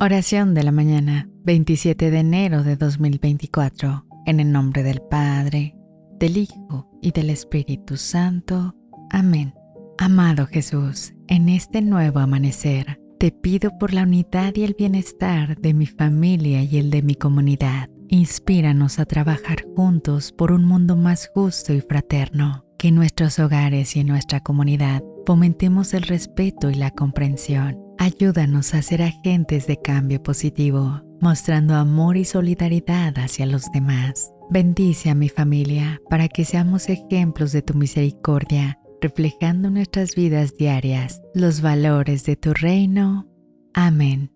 Oración de la mañana, 27 de enero de 2024, en el nombre del Padre, del Hijo y del Espíritu Santo. Amén. Amado Jesús, en este nuevo amanecer, te pido por la unidad y el bienestar de mi familia y el de mi comunidad. Inspíranos a trabajar juntos por un mundo más justo y fraterno. Que en nuestros hogares y en nuestra comunidad fomentemos el respeto y la comprensión. Ayúdanos a ser agentes de cambio positivo, mostrando amor y solidaridad hacia los demás. Bendice a mi familia para que seamos ejemplos de tu misericordia, reflejando en nuestras vidas diarias los valores de tu reino. Amén.